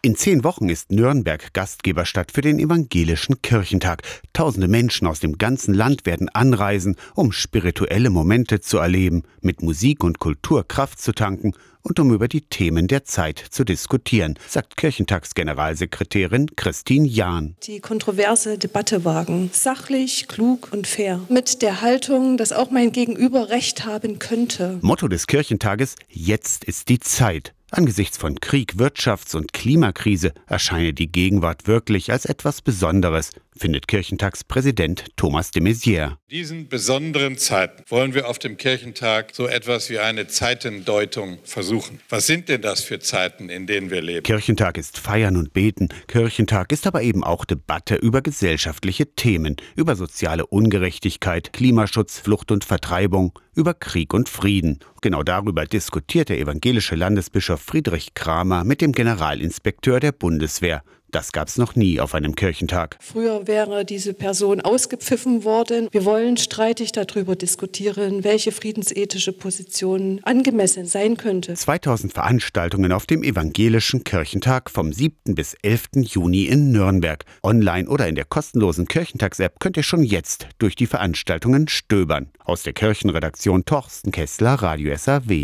In zehn Wochen ist Nürnberg Gastgeberstadt für den Evangelischen Kirchentag. Tausende Menschen aus dem ganzen Land werden anreisen, um spirituelle Momente zu erleben, mit Musik und Kultur Kraft zu tanken und um über die Themen der Zeit zu diskutieren, sagt Kirchentagsgeneralsekretärin Christine Jahn. Die kontroverse Debatte wagen, sachlich, klug und fair, mit der Haltung, dass auch mein Gegenüber Recht haben könnte. Motto des Kirchentages: Jetzt ist die Zeit. Angesichts von Krieg, Wirtschafts- und Klimakrise erscheine die Gegenwart wirklich als etwas Besonderes, findet Kirchentagspräsident Thomas de Maizière. Diesen besonderen Zeiten wollen wir auf dem Kirchentag so etwas wie eine Zeitendeutung versuchen. Was sind denn das für Zeiten, in denen wir leben? Kirchentag ist Feiern und Beten. Kirchentag ist aber eben auch Debatte über gesellschaftliche Themen, über soziale Ungerechtigkeit, Klimaschutz, Flucht und Vertreibung, über Krieg und Frieden. Genau darüber diskutiert der evangelische Landesbischof Friedrich Kramer mit dem Generalinspekteur der Bundeswehr. Das gab es noch nie auf einem Kirchentag. Früher wäre diese Person ausgepfiffen worden. Wir wollen streitig darüber diskutieren, welche friedensethische Position angemessen sein könnte. 2000 Veranstaltungen auf dem Evangelischen Kirchentag vom 7. bis 11. Juni in Nürnberg. Online oder in der kostenlosen Kirchentags-App könnt ihr schon jetzt durch die Veranstaltungen stöbern. Aus der Kirchenredaktion Torsten Kessler, Radio SAW.